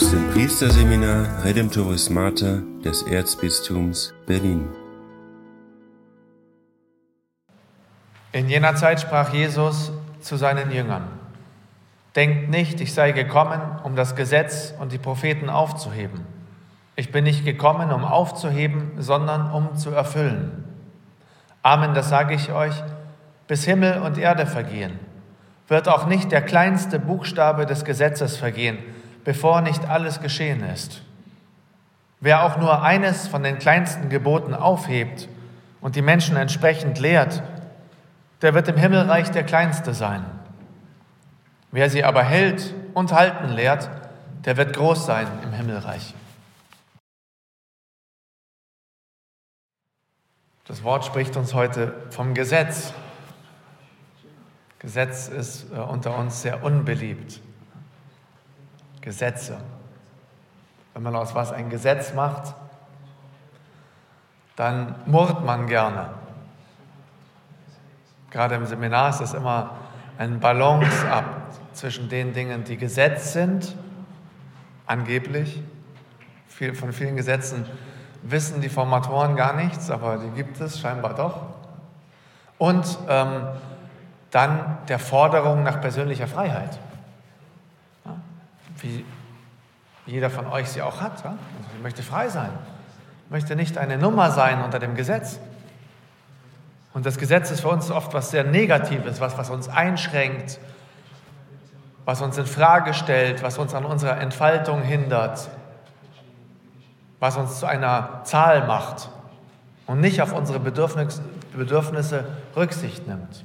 Priesterseminar Redemptoris Mater des Erzbistums Berlin. In jener Zeit sprach Jesus zu seinen Jüngern, Denkt nicht, ich sei gekommen, um das Gesetz und die Propheten aufzuheben. Ich bin nicht gekommen, um aufzuheben, sondern um zu erfüllen. Amen, das sage ich euch, bis Himmel und Erde vergehen, wird auch nicht der kleinste Buchstabe des Gesetzes vergehen, bevor nicht alles geschehen ist. Wer auch nur eines von den kleinsten Geboten aufhebt und die Menschen entsprechend lehrt, der wird im Himmelreich der Kleinste sein. Wer sie aber hält und halten lehrt, der wird groß sein im Himmelreich. Das Wort spricht uns heute vom Gesetz. Gesetz ist äh, unter uns sehr unbeliebt. Gesetze. Wenn man aus was ein Gesetz macht, dann murrt man gerne. Gerade im Seminar ist das immer ein Balance ab zwischen den Dingen, die Gesetz sind, angeblich. von vielen Gesetzen wissen die Formatoren gar nichts, aber die gibt es scheinbar doch. Und ähm, dann der Forderung nach persönlicher Freiheit wie jeder von euch sie auch hat. Ja? Also ich möchte frei sein. Ich möchte nicht eine Nummer sein unter dem Gesetz. Und das Gesetz ist für uns oft was sehr Negatives, was, was uns einschränkt, was uns in Frage stellt, was uns an unserer Entfaltung hindert, was uns zu einer Zahl macht und nicht auf unsere Bedürfnisse, Bedürfnisse Rücksicht nimmt.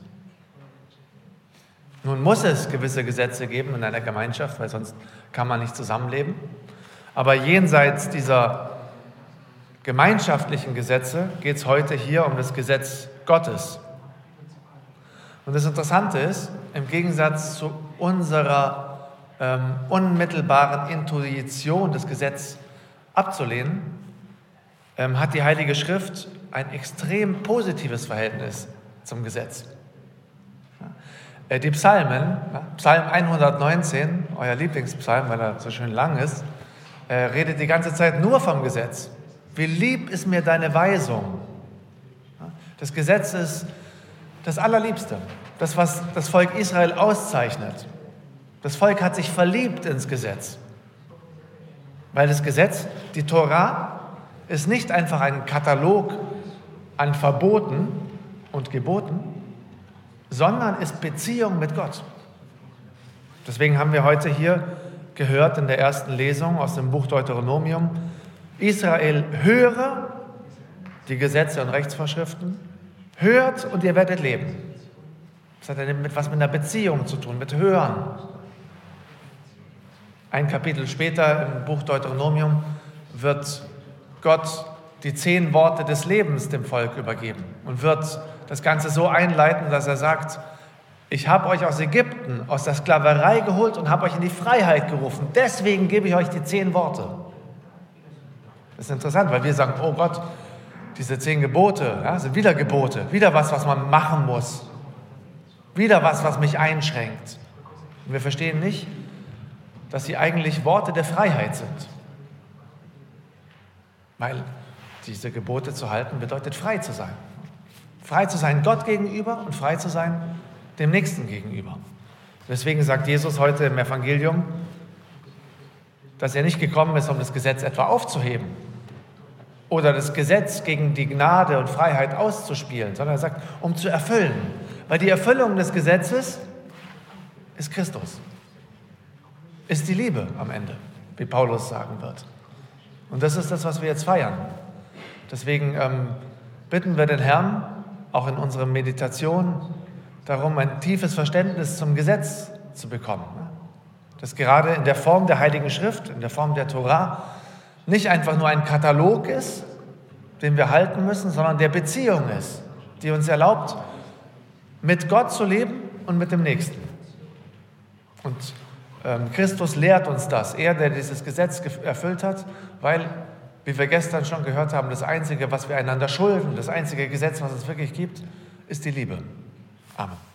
Nun muss es gewisse Gesetze geben in einer Gemeinschaft, weil sonst kann man nicht zusammenleben. Aber jenseits dieser gemeinschaftlichen Gesetze geht es heute hier um das Gesetz Gottes. Und das Interessante ist, im Gegensatz zu unserer ähm, unmittelbaren Intuition, das Gesetz abzulehnen, ähm, hat die Heilige Schrift ein extrem positives Verhältnis zum Gesetz. Äh, die Psalmen, Psalm 119, euer Lieblingspsalm, weil er so schön lang ist, äh, redet die ganze Zeit nur vom Gesetz. Wie lieb ist mir deine Weisung. Das Gesetz ist das Allerliebste, das, was das Volk Israel auszeichnet. Das Volk hat sich verliebt ins Gesetz, weil das Gesetz, die Torah, ist nicht einfach ein Katalog an Verboten und Geboten, sondern ist Beziehung mit Gott. Deswegen haben wir heute hier gehört in der ersten Lesung aus dem Buch Deuteronomium, Israel höre die Gesetze und Rechtsvorschriften, hört und ihr werdet leben. Das hat mit was mit einer Beziehung zu tun, mit Hören. Ein Kapitel später im Buch Deuteronomium wird Gott die zehn Worte des Lebens dem Volk übergeben und wird das Ganze so einleiten, dass er sagt, ich habe euch aus Ägypten, aus der Sklaverei geholt und habe euch in die Freiheit gerufen. Deswegen gebe ich euch die zehn Worte. Das ist interessant, weil wir sagen, oh Gott, diese zehn Gebote ja, sind wieder Gebote, wieder was, was man machen muss, wieder was, was mich einschränkt. Und wir verstehen nicht, dass sie eigentlich Worte der Freiheit sind. Weil diese Gebote zu halten bedeutet frei zu sein. Frei zu sein Gott gegenüber und frei zu sein dem Nächsten gegenüber. Deswegen sagt Jesus heute im Evangelium, dass er nicht gekommen ist, um das Gesetz etwa aufzuheben oder das Gesetz gegen die Gnade und Freiheit auszuspielen, sondern er sagt, um zu erfüllen. Weil die Erfüllung des Gesetzes ist Christus, ist die Liebe am Ende, wie Paulus sagen wird. Und das ist das, was wir jetzt feiern. Deswegen ähm, bitten wir den Herrn, auch in unserer Meditation darum, ein tiefes Verständnis zum Gesetz zu bekommen. Das gerade in der Form der Heiligen Schrift, in der Form der Torah, nicht einfach nur ein Katalog ist, den wir halten müssen, sondern der Beziehung ist, die uns erlaubt, mit Gott zu leben und mit dem Nächsten. Und ähm, Christus lehrt uns das, er, der dieses Gesetz erfüllt hat, weil wie wir gestern schon gehört haben, das Einzige, was wir einander schulden, das einzige Gesetz, was es wirklich gibt, ist die Liebe. Amen.